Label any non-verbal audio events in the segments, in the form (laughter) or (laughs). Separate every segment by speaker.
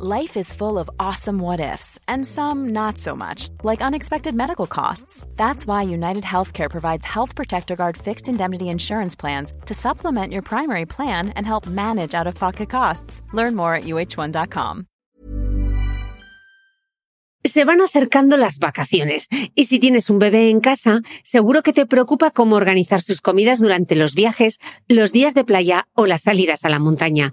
Speaker 1: Life is full of awesome what ifs, and some not so much, like unexpected medical costs. That's why United Healthcare provides Health Protector Guard fixed indemnity insurance plans to supplement your primary plan and help manage out of pocket costs. Learn more at uh1.com.
Speaker 2: Se van acercando las vacaciones y si tienes un bebé en casa, seguro que te preocupa cómo organizar sus comidas durante los viajes, los días de playa o las salidas a la montaña.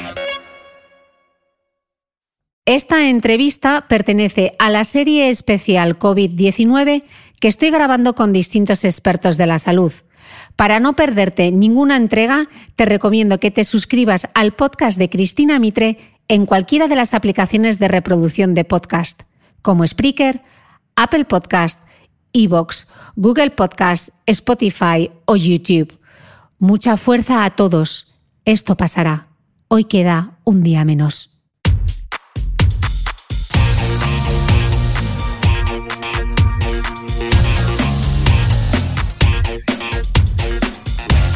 Speaker 2: Esta entrevista pertenece a la serie especial COVID-19 que estoy grabando con distintos expertos de la salud. Para no perderte ninguna entrega, te recomiendo que te suscribas al podcast de Cristina Mitre en cualquiera de las aplicaciones de reproducción de podcast, como Spreaker, Apple Podcast, Evox, Google Podcast, Spotify o YouTube. Mucha fuerza a todos. Esto pasará. Hoy queda un día menos.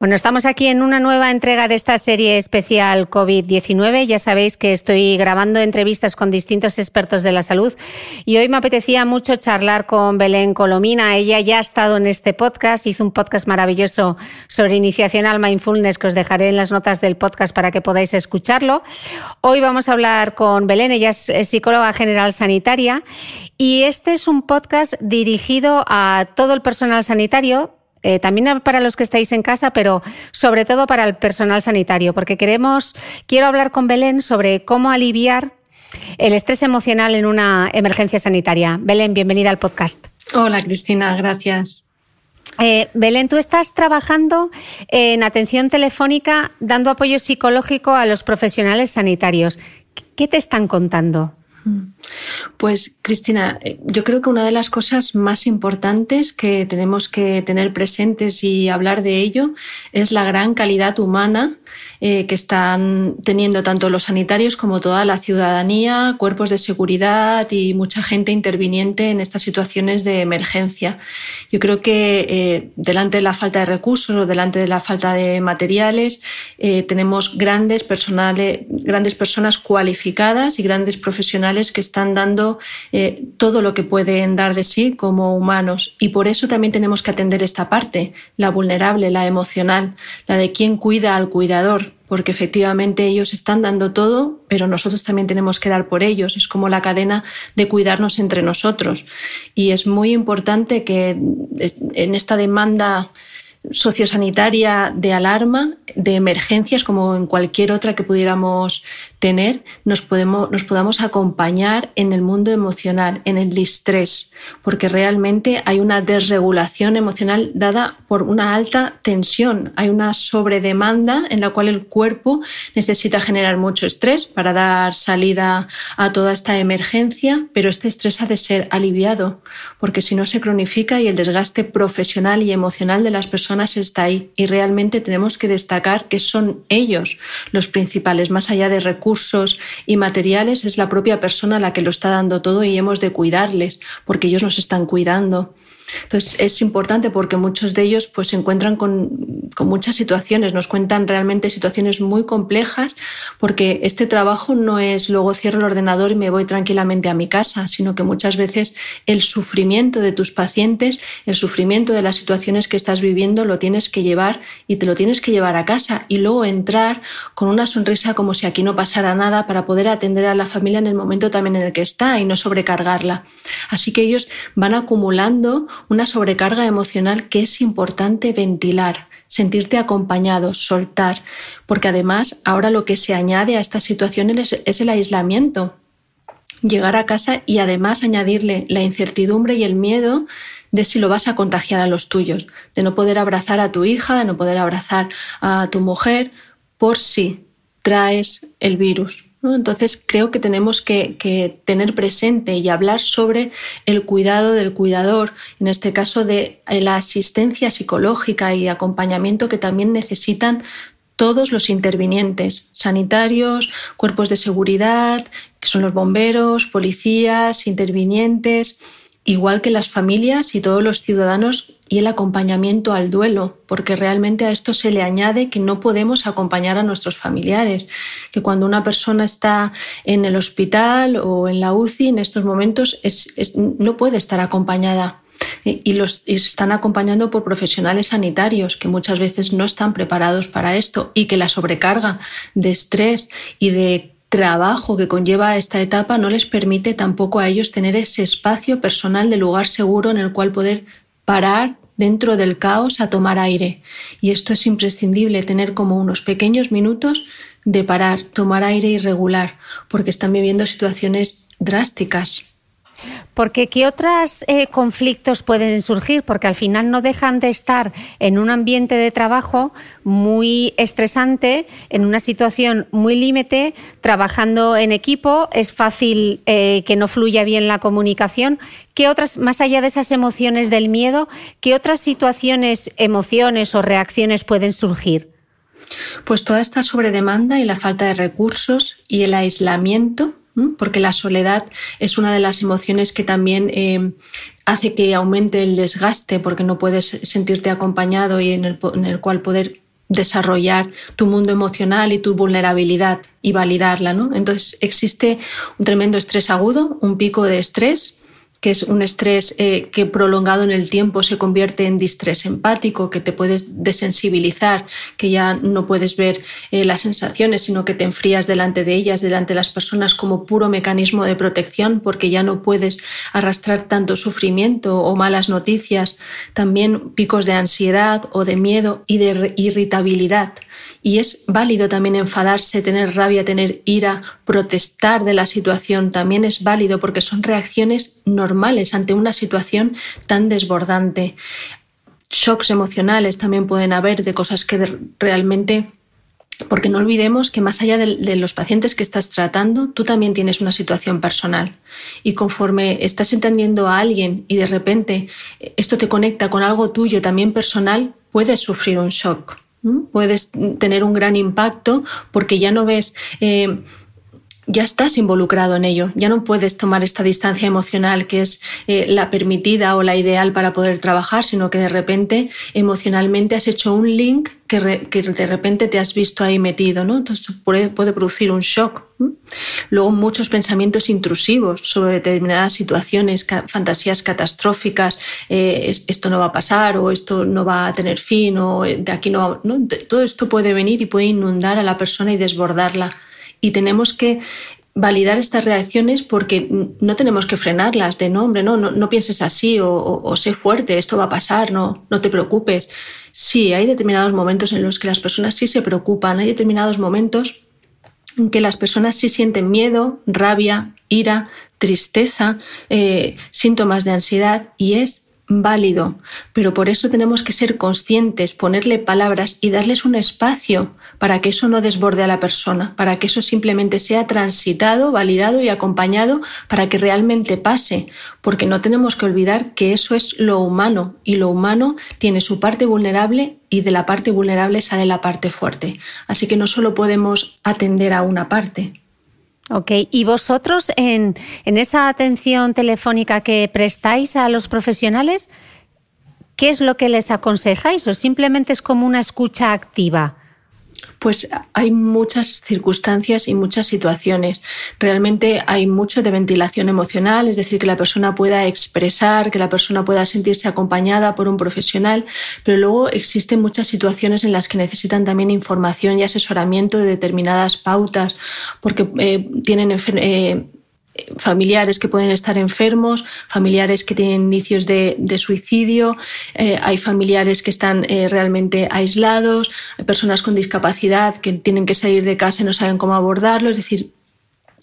Speaker 2: Bueno, estamos aquí en una nueva entrega de esta serie especial COVID-19. Ya sabéis que estoy grabando entrevistas con distintos expertos de la salud y hoy me apetecía mucho charlar con Belén Colomina. Ella ya ha estado en este podcast, hizo un podcast maravilloso sobre iniciación al mindfulness que os dejaré en las notas del podcast para que podáis escucharlo. Hoy vamos a hablar con Belén, ella es psicóloga general sanitaria y este es un podcast dirigido a todo el personal sanitario, eh, también para los que estáis en casa, pero sobre todo para el personal sanitario, porque queremos, quiero hablar con Belén sobre cómo aliviar el estrés emocional en una emergencia sanitaria. Belén, bienvenida al podcast.
Speaker 3: Hola Cristina, gracias.
Speaker 2: Eh, Belén, tú estás trabajando en atención telefónica dando apoyo psicológico a los profesionales sanitarios. ¿Qué te están contando?
Speaker 3: Pues Cristina, eh, yo creo que una de las cosas más importantes que tenemos que tener presentes y hablar de ello es la gran calidad humana eh, que están teniendo tanto los sanitarios como toda la ciudadanía, cuerpos de seguridad y mucha gente interviniente en estas situaciones de emergencia. Yo creo que eh, delante de la falta de recursos o delante de la falta de materiales tenemos grandes, personales, grandes personas cualificadas y grandes profesionales que están dando eh, todo lo que pueden dar de sí como humanos. Y por eso también tenemos que atender esta parte, la vulnerable, la emocional, la de quien cuida al cuidador, porque efectivamente ellos están dando todo, pero nosotros también tenemos que dar por ellos. Es como la cadena de cuidarnos entre nosotros. Y es muy importante que en esta demanda sociosanitaria de alarma, de emergencias, como en cualquier otra que pudiéramos tener, nos, podemos, nos podamos acompañar en el mundo emocional, en el distrés, porque realmente hay una desregulación emocional dada por una alta tensión, hay una sobredemanda en la cual el cuerpo necesita generar mucho estrés para dar salida a toda esta emergencia, pero este estrés ha de ser aliviado, porque si no se cronifica y el desgaste profesional y emocional de las personas está ahí. Y realmente tenemos que destacar que son ellos los principales, más allá de recursos recursos y materiales, es la propia persona la que lo está dando todo y hemos de cuidarles porque ellos nos están cuidando. Entonces es importante porque muchos de ellos pues, se encuentran con, con, muchas situaciones, nos cuentan realmente situaciones muy complejas porque este trabajo no es luego cierro el ordenador y me voy tranquilamente a mi casa, sino que muchas veces el sufrimiento de tus pacientes, el sufrimiento de las situaciones que estás viviendo lo tienes que llevar y te lo tienes que llevar a casa y luego entrar con una sonrisa como si aquí no pasara nada para poder atender a la familia en el momento también en el que está y no sobrecargarla. Así que ellos van acumulando una sobrecarga emocional que es importante ventilar, sentirte acompañado, soltar, porque además ahora lo que se añade a estas situaciones es, el aislamiento. Llegar a casa y además añadirle la incertidumbre y el miedo de si lo vas a contagiar a los tuyos, de no poder abrazar a tu hija, de no poder abrazar a tu mujer, por si traes el virus. Entonces creo que tenemos que, tener presente y hablar sobre el cuidado del cuidador, en este caso de la asistencia psicológica y acompañamiento que también necesitan todos los intervinientes, sanitarios, cuerpos de seguridad, que son los bomberos, policías, intervinientes, igual que las familias y todos los ciudadanos y el acompañamiento al duelo, porque realmente a esto se le añade que no podemos acompañar a nuestros familiares, que cuando una persona está en el hospital o en la UCI en estos momentos no puede estar acompañada. Y, los y están acompañando por profesionales sanitarios que muchas veces no están preparados para esto y que la sobrecarga de estrés y de trabajo que conlleva esta etapa no les permite tampoco a ellos tener ese espacio personal de lugar seguro en el cual poder parar dentro del caos a tomar aire. Y esto es imprescindible, tener como unos pequeños minutos de parar, tomar aire y regular, porque están viviendo situaciones drásticas.
Speaker 2: Porque ¿qué otros eh, conflictos pueden surgir? Porque al final no dejan de estar en un ambiente de trabajo muy estresante, en una situación muy límite, trabajando en equipo, es fácil eh, que no fluya bien la comunicación. ¿Qué otras, más allá de esas emociones del miedo, qué otras situaciones, emociones o reacciones pueden surgir?
Speaker 3: Pues toda esta sobredemanda y la falta de recursos y el aislamiento porque la soledad es una de las emociones que también eh, hace que aumente el desgaste, porque no puedes sentirte acompañado y en el, en el cual poder desarrollar tu mundo emocional y tu vulnerabilidad y validarla, ¿no? Entonces existe un tremendo estrés agudo, un pico de estrés que es un estrés eh, que prolongado en el tiempo se convierte en distrés empático, que te puedes desensibilizar, que ya no puedes ver eh, las sensaciones, sino que te enfrías delante de ellas, delante de las personas como puro mecanismo de protección, porque ya no puedes arrastrar tanto sufrimiento o malas noticias, también picos de ansiedad o de miedo y de irritabilidad y es válido también enfadarse, tener rabia, tener ira, protestar de la situación, también es válido porque son reacciones normales ante una situación tan desbordante. Shocks emocionales también pueden haber de cosas que realmente porque no olvidemos que más allá de, los pacientes que estás tratando, tú también tienes una situación personal. Y conforme estás entendiendo a alguien y de repente esto te conecta con algo tuyo también personal, puedes sufrir un shock. Puedes tener un gran impacto porque ya no ves eh, ya estás involucrado en ello, ya no puedes tomar esta distancia emocional que es eh, la permitida o la ideal para poder trabajar, sino que de repente emocionalmente has hecho un link que, de repente te has visto ahí metido, ¿no? Entonces puede, producir un shock. Luego muchos pensamientos intrusivos sobre determinadas situaciones, fantasías catastróficas, eh, esto no va a pasar o esto no va a tener fin o eh, de aquí no, ¿no? Todo esto puede venir y puede inundar a la persona y desbordarla y tenemos que validar estas reacciones porque no tenemos que frenarlas de no, hombre, no, no, pienses así o, sé fuerte, esto va a pasar, no, no te preocupes. Sí, hay determinados momentos en los que las personas sí se preocupan, hay determinados momentos en que las personas sí sienten miedo, rabia, ira, tristeza, eh, síntomas de ansiedad y es válido, pero por eso tenemos que ser conscientes, ponerle palabras y darles un espacio para que eso no desborde a la persona, para que eso simplemente sea transitado, validado y acompañado para que realmente pase, porque no tenemos que olvidar que eso es lo humano y lo humano tiene su parte vulnerable y de la parte vulnerable sale la parte fuerte. Así que no solo podemos atender a una parte.
Speaker 2: Ok, y vosotros en, esa atención telefónica que prestáis a los profesionales,
Speaker 4: ¿qué es lo que les aconsejáis o simplemente es como una escucha activa?
Speaker 3: Pues hay muchas circunstancias y muchas situaciones. Realmente hay mucho de ventilación emocional, es decir, que la persona pueda expresar, que la persona pueda sentirse acompañada por un profesional, pero luego existen muchas situaciones en las que necesitan también información y asesoramiento de determinadas pautas, porque eh, tienen eh, familiares que pueden estar enfermos, familiares que tienen indicios de, suicidio, eh, hay familiares que están eh, realmente aislados, hay personas con discapacidad que tienen que salir de casa y no saben cómo abordarlo. Es decir,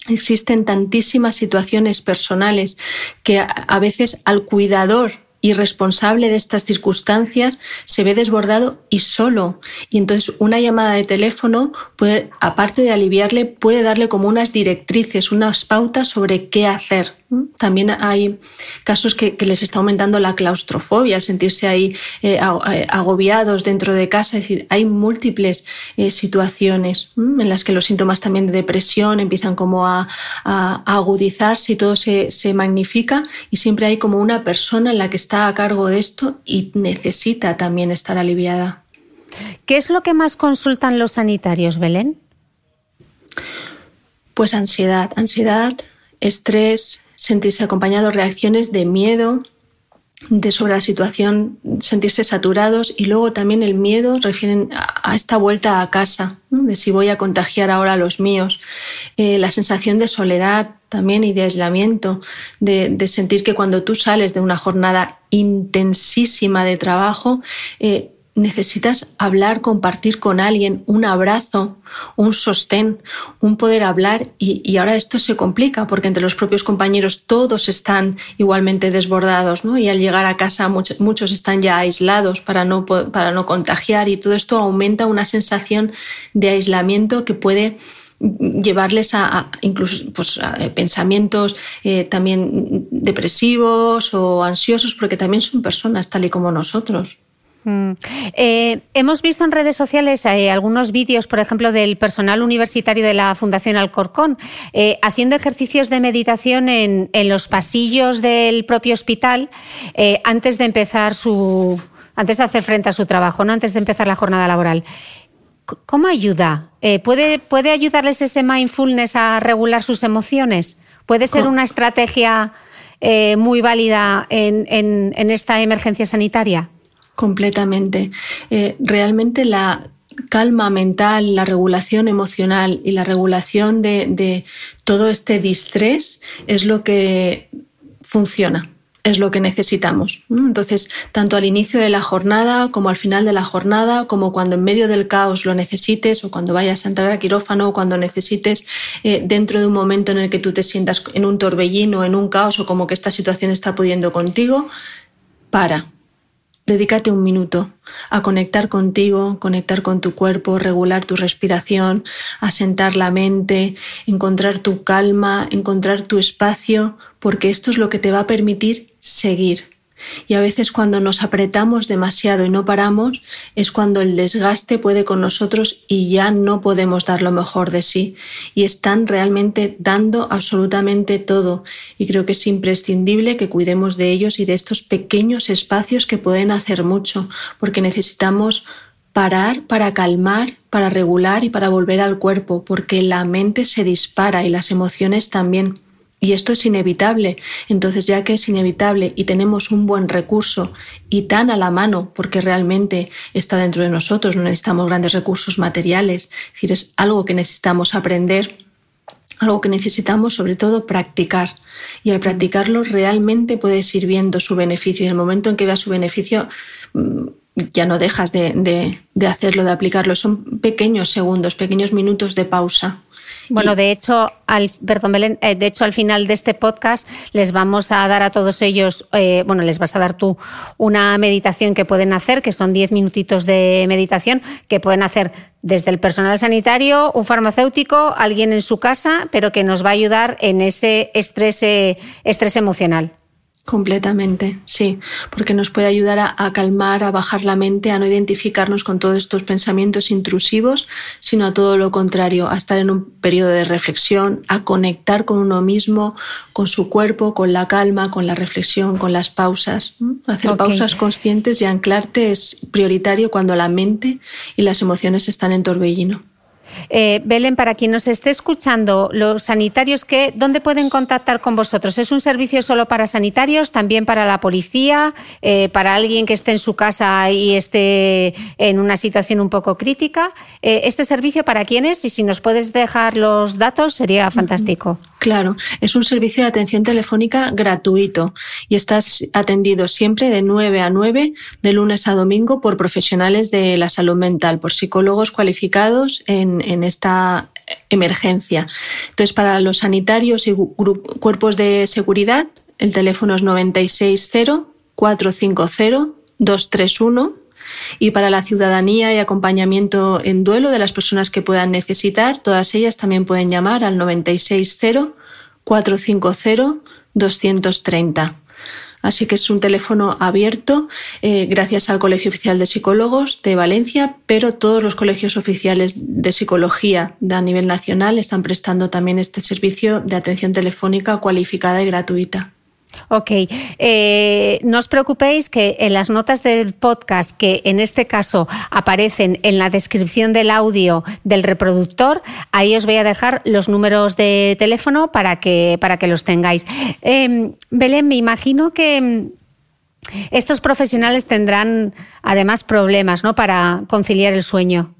Speaker 3: existen tantísimas situaciones personales que a veces al cuidador y responsable de estas circunstancias se ve desbordado y solo. Y entonces una llamada de teléfono puede, aparte de aliviarle, puede darle como unas directrices, unas pautas sobre qué hacer. También hay casos que, les está aumentando la claustrofobia, sentirse ahí eh, eh, agobiados dentro de casa. Es decir, hay múltiples eh, situaciones en las que los síntomas también de depresión empiezan como a, agudizarse y todo se, se, magnifica y siempre hay como una persona en la que está a cargo de esto y necesita también estar aliviada.
Speaker 4: ¿Qué es lo que más consultan los sanitarios, Belén?
Speaker 3: Pues ansiedad, ansiedad, estrés, sentirse acompañado, reacciones de miedo, de sobre la situación, sentirse saturados y luego también el miedo refieren a esta vuelta a casa, de si voy a contagiar ahora a los míos, eh, la sensación de soledad también y de aislamiento, de, sentir que cuando tú sales de una jornada intensísima de trabajo, eh, necesitas hablar, compartir con alguien, un abrazo, un sostén, un poder hablar y, ahora esto se complica porque entre los propios compañeros todos están igualmente desbordados ¿no? y al llegar a casa muchos, están ya aislados para no, para no contagiar y todo esto aumenta una sensación de aislamiento que puede llevarles a, incluso pues, eh, pensamientos eh, también depresivos o ansiosos porque también son personas tal y como nosotros.
Speaker 4: Mm. Eh, hemos visto en redes sociales eh, algunos vídeos, por ejemplo, del personal universitario de la Fundación Alcorcón, eh, haciendo ejercicios de meditación en, los pasillos del propio hospital antes de empezar su, antes de hacer frente a su trabajo, no antes de empezar la jornada laboral. ¿Cómo ayuda? ¿puede, ¿Puede ayudarles ese mindfulness a regular sus emociones? ¿Puede ser una estrategia muy válida en esta emergencia sanitaria?
Speaker 3: Completamente. Eh, realmente la calma mental, la regulación emocional y la regulación de, todo este distrés es lo que funciona es lo que necesitamos. Entonces, tanto al inicio de la jornada como al final de la jornada, como cuando en medio del caos lo necesites o cuando vayas a entrar a quirófano o cuando necesites eh, dentro de un momento en el que tú te sientas en un torbellino, en un caos o como que esta situación está pudiendo contigo, para, Dedícate un minuto a conectar contigo, conectar con tu cuerpo, regular tu respiración, asentar la mente, encontrar tu calma, encontrar tu espacio, porque esto es lo que te va a permitir seguir, y a veces cuando nos apretamos demasiado y no paramos es cuando el desgaste puede con nosotros y ya no podemos dar lo mejor de sí. Y están realmente dando absolutamente todo. Y creo que es imprescindible que cuidemos de ellos y de estos pequeños espacios que pueden hacer mucho, porque necesitamos parar para calmar, para regular y para volver al cuerpo, porque la mente se dispara y las emociones también. Y esto es inevitable. Entonces, ya que es inevitable y tenemos un buen recurso y tan a la mano, porque realmente está dentro de nosotros, no necesitamos grandes recursos materiales, es decir, es algo que necesitamos aprender, algo que necesitamos sobre todo practicar. Y al practicarlo realmente puedes ir viendo su beneficio. Y en el momento en que veas su beneficio, mm, ya no dejas de, de hacerlo, de aplicarlo. Son pequeños segundos, pequeños minutos de pausa.
Speaker 4: Bueno, de hecho, al, perdón, Belén, eh, de hecho, al final de este podcast les vamos a dar a todos ellos, eh, bueno, les vas a dar tú una meditación que pueden hacer, que son 10 minutitos de meditación, que pueden hacer desde el personal sanitario, un farmacéutico, alguien en su casa, pero que nos va a ayudar en ese estrés, eh, estrés emocional.
Speaker 3: Completamente, sí, porque nos puede ayudar a, calmar, a bajar la mente, a no identificarnos con todos estos pensamientos intrusivos, sino a todo lo contrario, a estar en un periodo de reflexión, a conectar con uno mismo, con su cuerpo, con la calma, con la reflexión, con las pausas. Hacer pausas conscientes y anclarte es prioritario cuando la mente y las emociones están en torbellino.
Speaker 4: Eh, Belén, para quien nos esté escuchando, los sanitarios, ¿qué, ¿dónde pueden contactar con vosotros? ¿Es un servicio solo para sanitarios, también para la policía, eh, para alguien que esté en su casa y esté en una situación un poco crítica? Eh, ¿Este servicio para quién es? Y si nos puedes dejar los datos, sería fantástico.
Speaker 3: Claro, es un servicio de atención telefónica gratuito y estás atendido siempre de 9 a 9, de lunes a domingo, por profesionales de la salud mental, por psicólogos cualificados en en esta emergencia. Entonces, para los sanitarios y cuerpos de seguridad, el teléfono es 960-450-231 y para la ciudadanía y acompañamiento en duelo de las personas que puedan necesitar, todas ellas también pueden llamar al 960-450-230. Así que es un teléfono abierto eh, gracias al Colegio Oficial de Psicólogos de Valencia, pero todos los colegios oficiales de psicología a nivel nacional están prestando también este servicio de atención telefónica cualificada y gratuita.
Speaker 4: Ok, eh, no os preocupéis que en las notas del podcast, que en este caso aparecen en la descripción del audio del reproductor, ahí os voy a dejar los números de teléfono para que, para que los tengáis. Em, Belén, me imagino que em, estos profesionales tendrán además problemas ¿no? para conciliar el sueño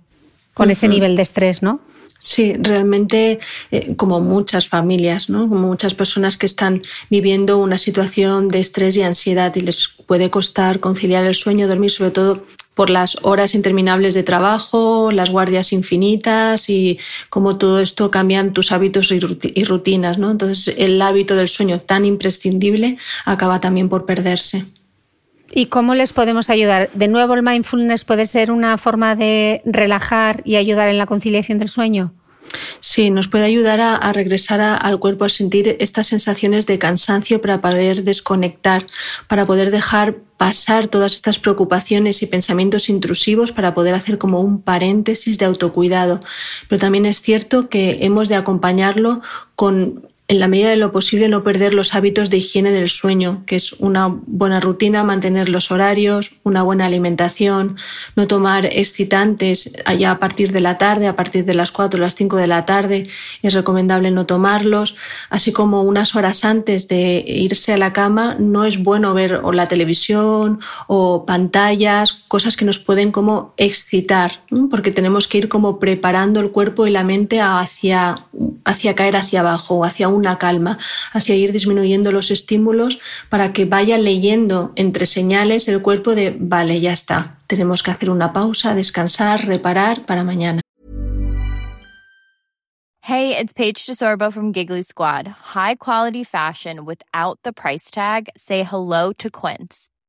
Speaker 4: con ese nivel de estrés, ¿no?
Speaker 3: Sí, realmente eh, como muchas familias, ¿no? como muchas personas que están viviendo una situación de estrés y ansiedad y les puede costar conciliar el sueño, dormir, sobre todo por las horas interminables de trabajo, las guardias infinitas y cómo todo esto cambian tus hábitos y rutinas. ¿no? Entonces el hábito del sueño tan imprescindible acaba también por perderse.
Speaker 4: ¿Y cómo les podemos ayudar? De nuevo, el mindfulness puede ser una forma de relajar y ayudar en la conciliación del sueño.
Speaker 3: Sí, nos puede ayudar a, regresar al cuerpo, a sentir estas sensaciones de cansancio para poder desconectar, para poder dejar pasar todas estas preocupaciones y pensamientos intrusivos para poder hacer como un paréntesis de autocuidado. Pero también es cierto que hemos de acompañarlo con en la medida de lo posible no perder los hábitos de higiene del sueño, que es una buena rutina, mantener los horarios, una buena alimentación, no tomar excitantes allá a partir de la tarde, a partir de las 4 o las 5 de la tarde, es recomendable no tomarlos, así como unas horas antes de irse a la cama no es bueno ver o la televisión o pantallas, cosas que nos pueden como excitar, porque tenemos que ir como preparando el cuerpo y la mente hacia, hacia caer hacia abajo o hacia una calma, hacia ir disminuyendo los estímulos para que vaya leyendo entre señales el cuerpo de, vale, ya está, tenemos que hacer una pausa, descansar, reparar para mañana.
Speaker 5: Hey, it's Paige DeSorbo from Giggly Squad. High quality fashion without the price tag. Say hello to Quince.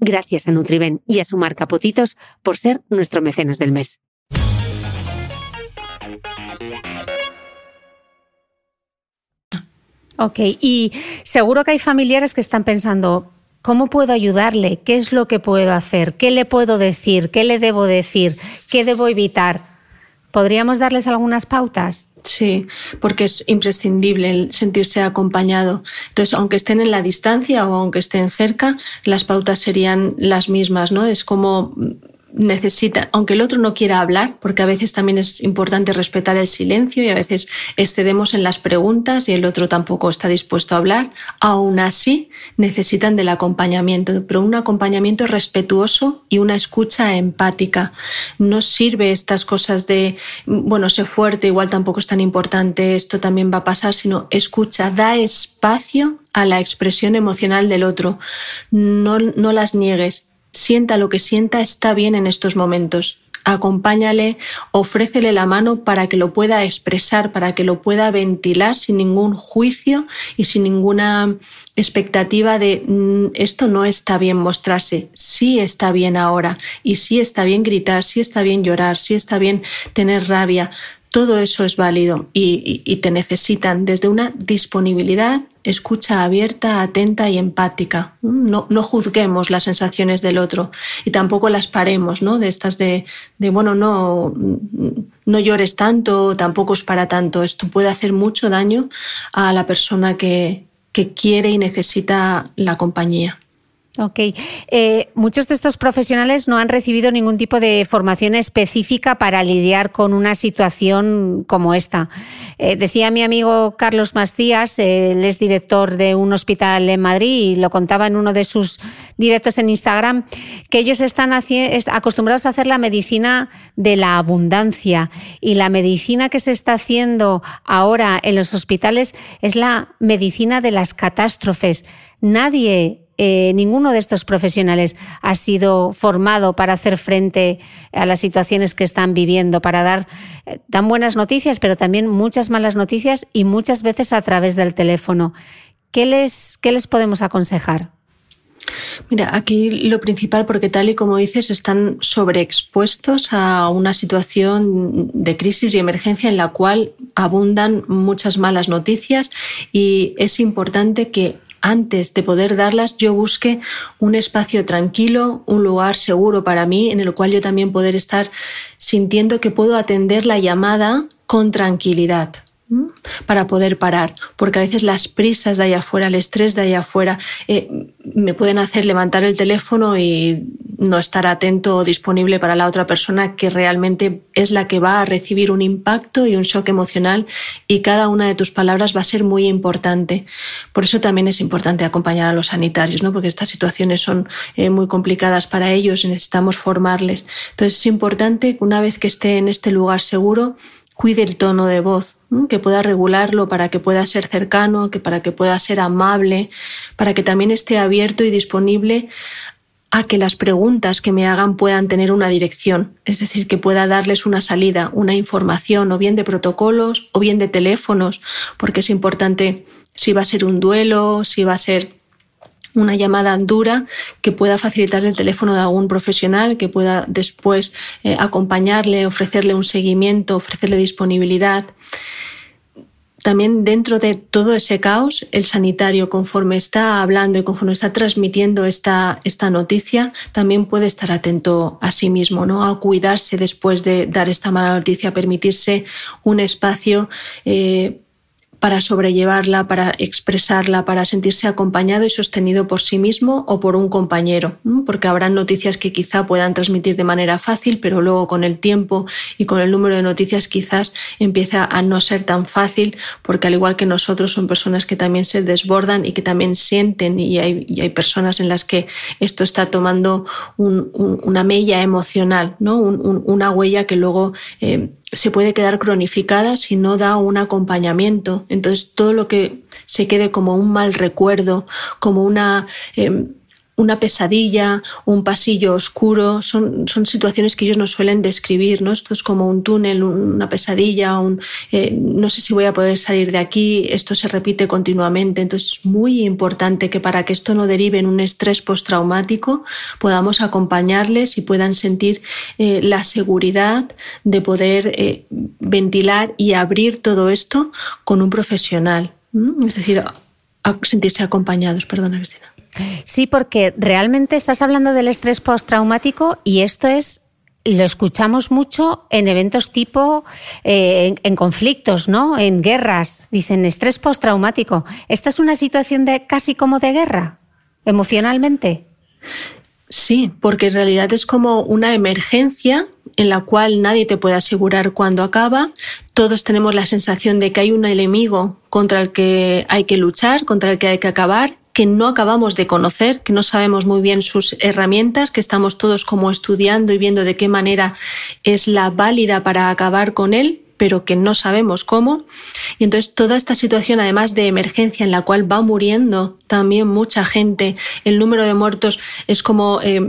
Speaker 2: Gracias a Nutriben y a su marca Potitos por ser nuestro mecenas del mes.
Speaker 4: Ok, y seguro que hay familiares que están pensando, ¿cómo puedo ayudarle? ¿Qué es lo que puedo hacer? ¿Qué le puedo decir? ¿Qué le debo decir? ¿Qué debo evitar? ¿Podríamos darles algunas pautas?
Speaker 3: Sí, porque es imprescindible el sentirse acompañado. Entonces, aunque estén en la distancia o aunque estén cerca, las pautas serían las mismas, ¿no? Es como necesita, aunque el otro no quiera hablar, porque a veces también es importante respetar el silencio y a veces excedemos en las preguntas y el otro tampoco está dispuesto a hablar, aún así necesitan del acompañamiento, pero un acompañamiento respetuoso y una escucha empática. No sirve estas cosas de, bueno, sé fuerte, igual tampoco es tan importante, esto también va a pasar, sino escucha, da espacio a la expresión emocional del otro. No, no las niegues sienta lo que sienta, está bien en estos momentos. Acompáñale, ofrécele la mano para que lo pueda expresar, para que lo pueda ventilar sin ningún juicio y sin ninguna expectativa de mm, esto no está bien mostrarse, sí está bien ahora y sí está bien gritar, sí está bien llorar, sí está bien tener rabia, todo eso es válido y, te necesitan desde una disponibilidad, escucha abierta, atenta y empática. No, no, juzguemos las sensaciones del otro y tampoco las paremos, ¿no? De estas de, de, bueno, no, no llores tanto, tampoco es para tanto. Esto puede hacer mucho daño a la persona que, que quiere y necesita la compañía.
Speaker 4: Ok. Eh, muchos de estos profesionales no han recibido ningún tipo de formación específica para lidiar con una situación como esta. Eh, decía mi amigo Carlos Macías, él es director de un hospital en Madrid y lo contaba en uno de sus directos en Instagram, que ellos están acostumbrados a hacer la medicina de la abundancia y la medicina que se está haciendo ahora en los hospitales es la medicina de las catástrofes. Nadie eh, ninguno de estos profesionales ha sido formado para hacer frente a las situaciones que están viviendo, para dar eh, tan buenas noticias, pero también muchas malas noticias y muchas veces a través del teléfono. ¿Qué les, qué les podemos aconsejar?
Speaker 3: Mira, aquí lo principal, porque tal y como dices, están sobreexpuestos a una situación de crisis y emergencia en la cual abundan muchas malas noticias y es importante que antes de poder darlas, yo busque un espacio tranquilo, un lugar seguro para mí, en el cual yo también poder estar sintiendo que puedo atender la llamada con tranquilidad para poder parar, porque a veces las prisas de allá afuera, el estrés de allá afuera, eh, me pueden hacer levantar el teléfono y no estar atento o disponible para la otra persona que realmente es la que va a recibir un impacto y un shock emocional y cada una de tus palabras va a ser muy importante. Por eso también es importante acompañar a los sanitarios, ¿no? porque estas situaciones son eh, muy complicadas para ellos y necesitamos formarles. Entonces es importante que una vez que esté en este lugar seguro, cuide el tono de voz, que pueda regularlo para que pueda ser cercano, que para que pueda ser amable, para que también esté abierto y disponible a que las preguntas que me hagan puedan tener una dirección, es decir, que pueda darles una salida, una información, o bien de protocolos, o bien de teléfonos, porque es importante si va a ser un duelo, si va a ser una llamada dura que pueda facilitarle el teléfono de algún profesional, que pueda después eh, acompañarle, ofrecerle un seguimiento, ofrecerle disponibilidad. también dentro de todo ese caos, el sanitario, conforme está hablando y conforme está transmitiendo esta, esta noticia, también puede estar atento a sí mismo, ¿no? A cuidarse después de dar esta mala noticia, permitirse un espacio eh, para sobrellevarla, para expresarla, para sentirse acompañado y sostenido por sí mismo o por un compañero, porque habrán noticias que quizá puedan transmitir de manera fácil, pero luego con el tiempo y con el número de noticias quizás empieza a no ser tan fácil, porque al igual que nosotros son personas que también se desbordan y que también sienten y hay, personas en las que esto está tomando una mella emocional, ¿no? una huella que luego eh, se puede quedar cronificada si no da un acompañamiento. Entonces, todo lo que se quede como un mal recuerdo, como una em, una pesadilla, un pasillo oscuro, son, son situaciones que ellos nos suelen describir, ¿no? Esto es como un túnel, una pesadilla, un, eh, no sé si voy a poder salir de aquí, esto se repite continuamente. Entonces es muy importante que para que esto no derive en un estrés postraumático podamos acompañarles y puedan sentir eh, la seguridad de poder eh, ventilar y abrir todo esto con un profesional. Es decir, sentirse acompañados. Perdona, Cristina.
Speaker 4: Sí, porque realmente estás hablando del estrés postraumático y esto es lo escuchamos mucho en eventos tipo, eh, en, conflictos, ¿no? En guerras. Dicen estrés postraumático. ¿Esta es una situación de casi como de guerra, emocionalmente?
Speaker 3: Sí, porque en realidad es como una emergencia en la cual nadie te puede asegurar cuándo acaba. Todos tenemos la sensación de que hay un enemigo contra el que hay que luchar, contra el que hay que acabar que no acabamos de conocer, que no sabemos muy bien sus herramientas, que estamos todos como estudiando y viendo de qué manera es la válida para acabar con él, pero que no sabemos cómo. Y entonces toda esta situación, además de emergencia en la cual va muriendo también mucha gente, el número de muertos es como eh,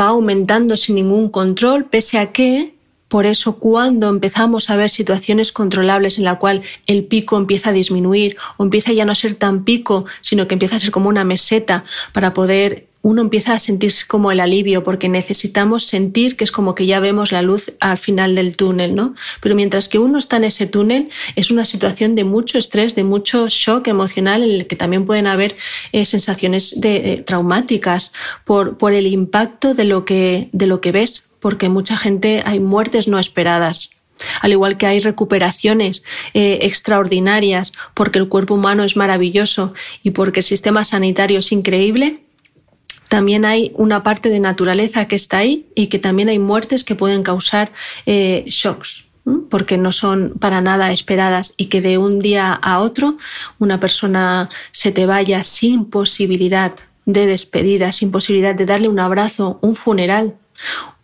Speaker 3: va aumentando sin ningún control, pese a que por eso, cuando empezamos a ver situaciones controlables en la cual el pico empieza a disminuir o empieza ya no a ser tan pico, sino que empieza a ser como una meseta para poder uno empieza a sentirse como el alivio porque necesitamos sentir que es como que ya vemos la luz al final del túnel, ¿no? Pero mientras que uno está en ese túnel es una situación de mucho estrés, de mucho shock emocional en el que también pueden haber eh, sensaciones de, traumáticas por, por el impacto de lo que, de lo que ves, porque mucha gente hay muertes no esperadas. Al igual que hay recuperaciones eh, extraordinarias porque el cuerpo humano es maravilloso y porque el sistema sanitario es increíble, también hay una parte de naturaleza que está ahí y que también hay muertes que pueden causar eh, shocks porque no son para nada esperadas y que de un día a otro una persona se te vaya sin posibilidad de despedida, sin posibilidad de darle un abrazo, un funeral,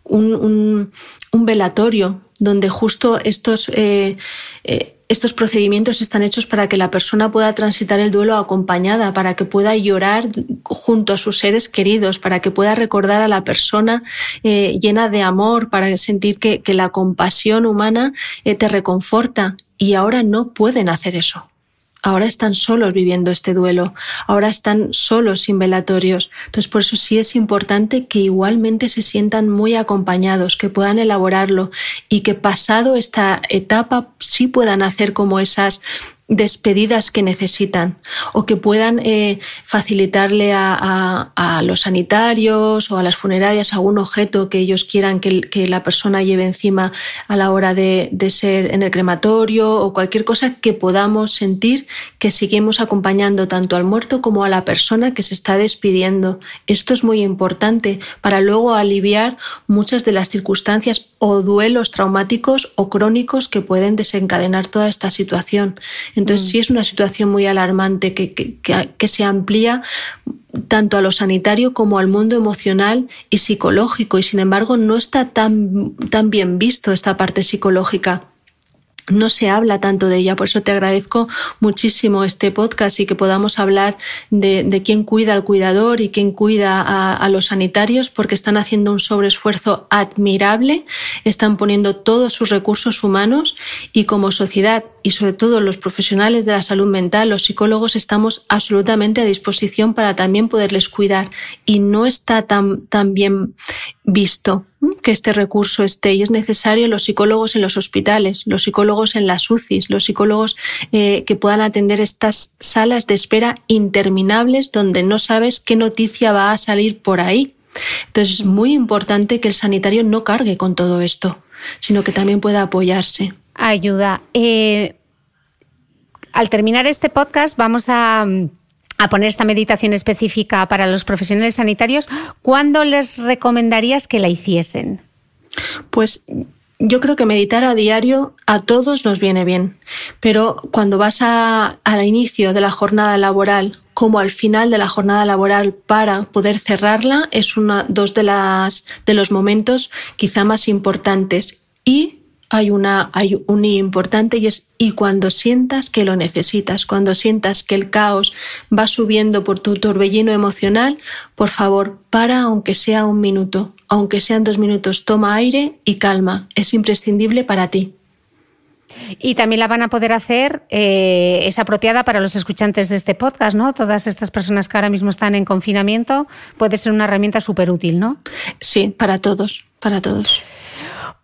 Speaker 3: un, velatorio donde justo estos, eh, eh, estos procedimientos están hechos para que la persona pueda transitar el duelo acompañada, para que pueda llorar junto a sus seres queridos, para que pueda recordar a la persona eh, llena de amor, para sentir que, que la compasión humana te reconforta. Y ahora no pueden hacer eso. Ahora están solos viviendo este duelo, ahora están solos sin velatorios. Entonces, por eso sí es importante que igualmente se sientan muy acompañados, que puedan elaborarlo y que pasado esta etapa sí puedan hacer como esas despedidas que necesitan o que puedan eh, facilitarle a, los sanitarios o a las funerarias algún objeto que ellos quieran que, que la persona lleve encima a la hora de, de, ser en el crematorio o cualquier cosa que podamos sentir que seguimos acompañando tanto al muerto como a la persona que se está despidiendo. Esto es muy importante para luego aliviar muchas de las circunstancias o duelos traumáticos o crónicos que pueden desencadenar toda esta situación. Entonces, mm. sí es una situación muy alarmante que, que, se amplía tanto a lo sanitario como al mundo emocional y psicológico, y sin embargo no está tan, tan bien visto esta parte psicológica no se habla tanto de ella. Por eso te agradezco muchísimo este podcast y que podamos hablar de, quién cuida al cuidador y quién cuida a, a, los sanitarios, porque están haciendo un sobreesfuerzo admirable, están poniendo todos sus recursos humanos y como sociedad y sobre todo los profesionales de la salud mental, los psicólogos, estamos absolutamente a disposición para también poderles cuidar. Y no está tan, tan bien visto que este recurso esté y es necesario los psicólogos en los hospitales, los psicólogos en las UCIs, los psicólogos eh, que puedan atender estas salas de espera interminables donde no sabes qué noticia va a salir por ahí. Entonces es muy importante que el sanitario no cargue con todo esto, sino que también pueda apoyarse.
Speaker 4: Ayuda. Eh, al terminar este podcast vamos a a poner esta meditación específica para los profesionales sanitarios, ¿cuándo les recomendarías que la hiciesen?
Speaker 3: Pues yo creo que meditar a diario a todos nos viene bien, pero cuando vas al inicio de la jornada laboral como al final de la jornada laboral para poder cerrarla es una dos de de los momentos quizá más importantes y hay una hay un importante y es y cuando sientas que lo necesitas, cuando sientas que el caos va subiendo por tu torbellino emocional, por favor, para aunque sea un minuto, aunque sean dos minutos, toma aire y calma, es imprescindible para ti.
Speaker 4: Y también la van a poder hacer, eh, es apropiada para los escuchantes de este podcast, ¿no? Todas estas personas que ahora mismo están en confinamiento, puede ser una herramienta súper útil, ¿no?
Speaker 3: Sí, para todos, para todos.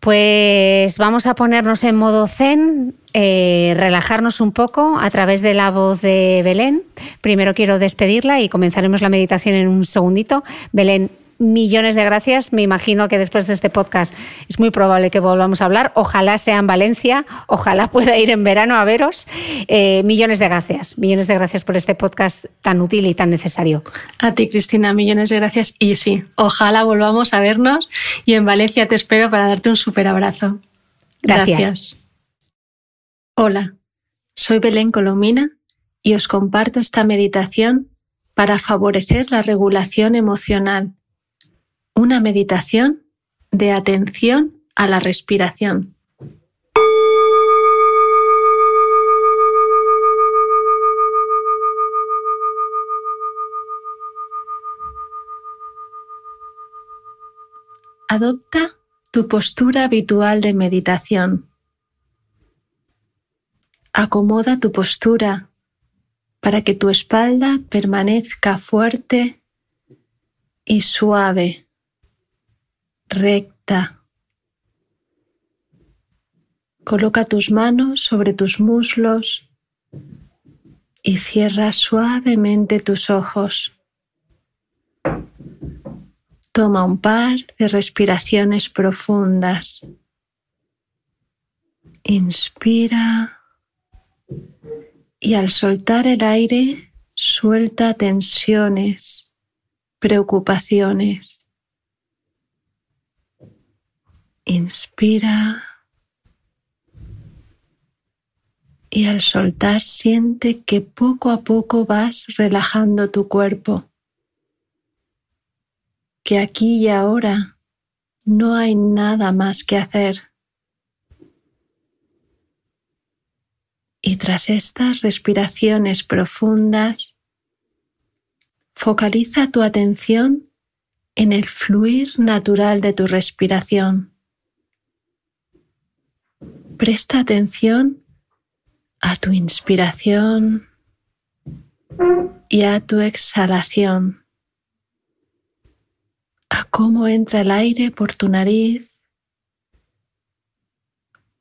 Speaker 4: Pues vamos a ponernos en modo zen, eh, relajarnos un poco a través de la voz de Belén. Primero quiero despedirla y comenzaremos la meditación en un segundito. Belén, millones de gracias. Me imagino que después de este podcast es muy probable que volvamos a hablar. Ojalá sea en Valencia, ojalá (laughs) pueda ir en verano a veros. Eh, millones de gracias, millones de gracias por este podcast tan útil y tan necesario.
Speaker 3: A ti, Cristina, millones de gracias. Y sí, ojalá volvamos a vernos y en Valencia te espero para darte un súper abrazo.
Speaker 4: gracias.
Speaker 3: Hola, soy Belén Colomina y os comparto esta meditación para favorecer la regulación emocional una meditación de atención a la respiración. Adopta tu postura habitual de meditación. Acomoda tu postura para que tu espalda permanezca fuerte y suave recta. Coloca tus manos sobre tus muslos y cierra suavemente tus ojos. Toma un par de respiraciones profundas. Inspira y al soltar el aire suelta tensiones, preocupaciones. Inspira. Y al soltar siente que poco a poco vas relajando tu cuerpo. Que aquí y ahora no hay nada más que hacer. Y tras estas respiraciones profundas, focaliza tu atención en el fluir natural de tu respiración. Presta atención a tu inspiración y a tu exhalación, a cómo entra el aire por tu nariz,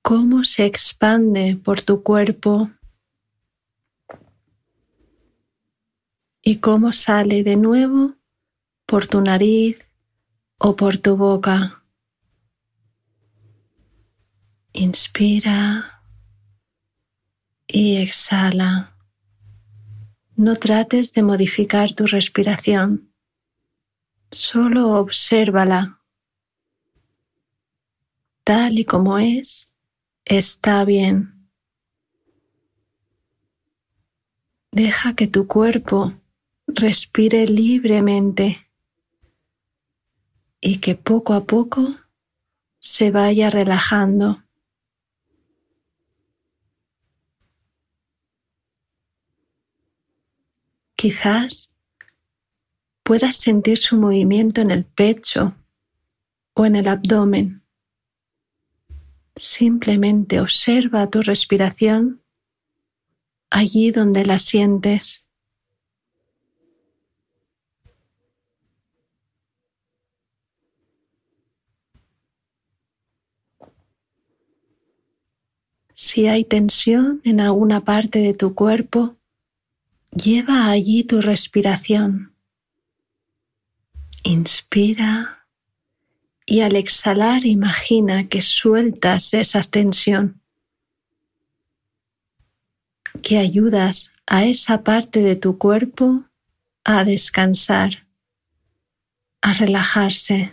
Speaker 3: cómo se expande por tu cuerpo y cómo sale de nuevo por tu nariz o por tu boca. Inspira y exhala. No trates de modificar tu respiración, solo obsérvala. Tal y como es, está bien. Deja que tu cuerpo respire libremente y que poco a poco se vaya relajando. Quizás puedas sentir su movimiento en el pecho o en el abdomen. Simplemente observa tu respiración allí donde la sientes. Si hay tensión en alguna parte de tu cuerpo, lleva allí tu respiración. Inspira y al exhalar imagina que sueltas esa tensión, que ayudas a esa parte de tu cuerpo a descansar, a relajarse.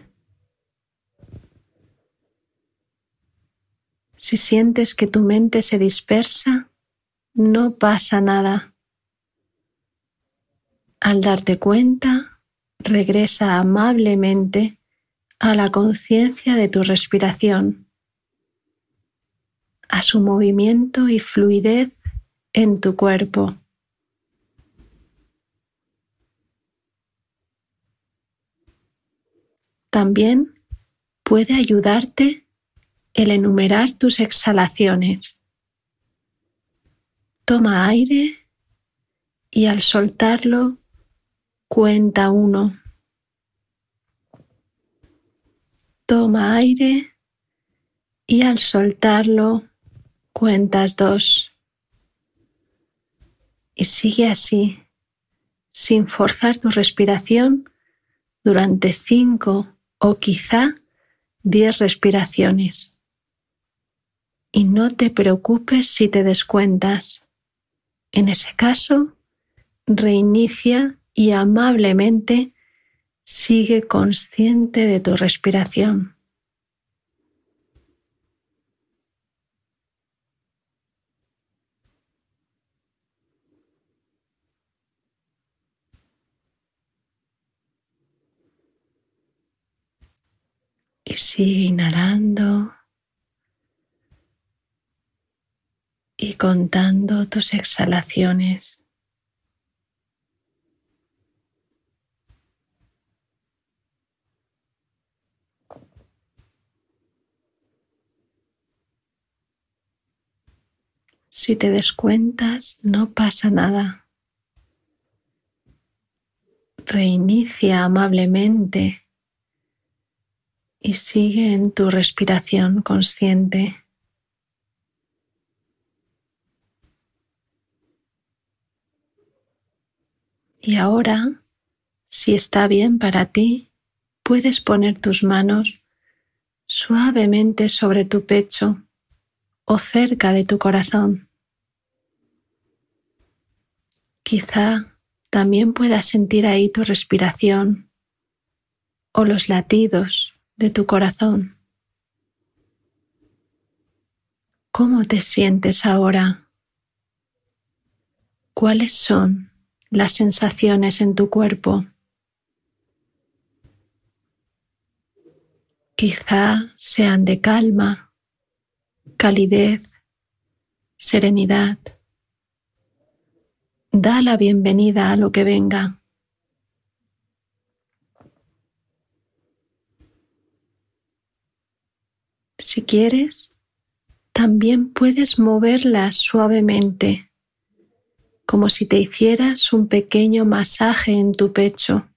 Speaker 3: Si sientes que tu mente se dispersa, no pasa nada. Al darte cuenta, regresa amablemente a la conciencia de tu respiración, a su movimiento y fluidez en tu cuerpo. También puede ayudarte el enumerar tus exhalaciones. Toma aire y al soltarlo cuenta uno. Toma aire y al soltarlo cuentas dos. Y sigue así, sin forzar tu respiración durante cinco o quizá diez respiraciones y no te preocupes si te descuentas. En ese caso, reinicia y amablemente sigue consciente de tu respiración. Y sigue inhalando y contando tus exhalaciones. Si te descuentas, no pasa nada. Reinicia amablemente y sigue en tu respiración consciente. Y ahora, si está bien para ti, puedes poner tus manos suavemente sobre tu pecho o cerca de tu corazón. Quizá también puedas sentir ahí tu respiración o los latidos de tu corazón. ¿Cómo te sientes ahora? ¿Cuáles son las sensaciones en tu cuerpo. Quizá sean de calma, calidez, serenidad. Da la bienvenida a lo que venga. Si quieres, también puedes moverlas suavemente como si te hicieras un pequeño masaje en tu pecho.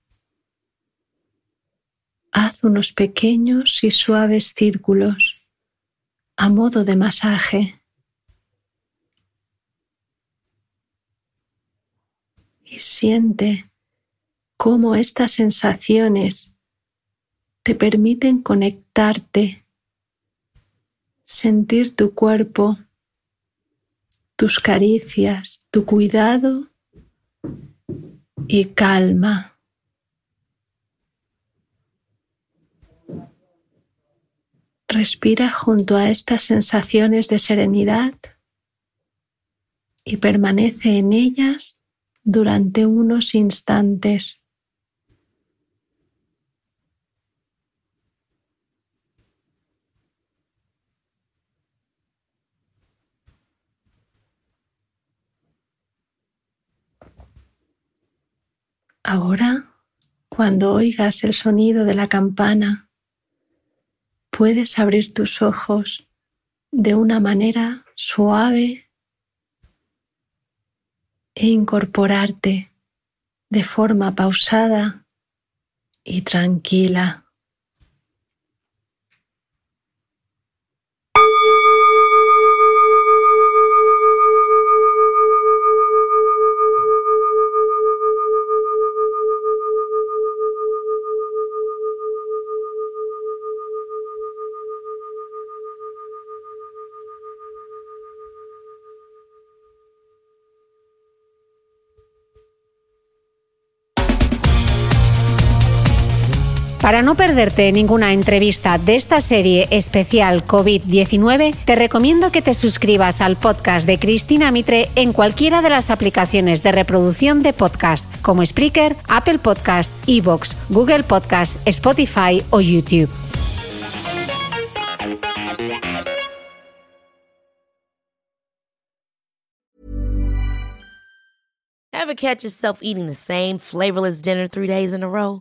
Speaker 3: Haz unos pequeños y suaves círculos a modo de masaje. Y siente cómo estas sensaciones te permiten conectarte, sentir tu cuerpo tus caricias, tu cuidado y calma. Respira junto a estas sensaciones de serenidad y permanece en ellas durante unos instantes. Ahora, cuando oigas el sonido de la campana, puedes abrir tus ojos de una manera suave e incorporarte de forma pausada y tranquila.
Speaker 4: Para no perderte ninguna entrevista de esta serie especial COVID-19, te recomiendo que te suscribas al podcast de Cristina Mitre en cualquiera de las aplicaciones de reproducción de podcast, como Spreaker, Apple Podcast, Evox, Google Podcast, Spotify o YouTube.
Speaker 6: Ever catch yourself eating the same flavorless dinner three days in a row?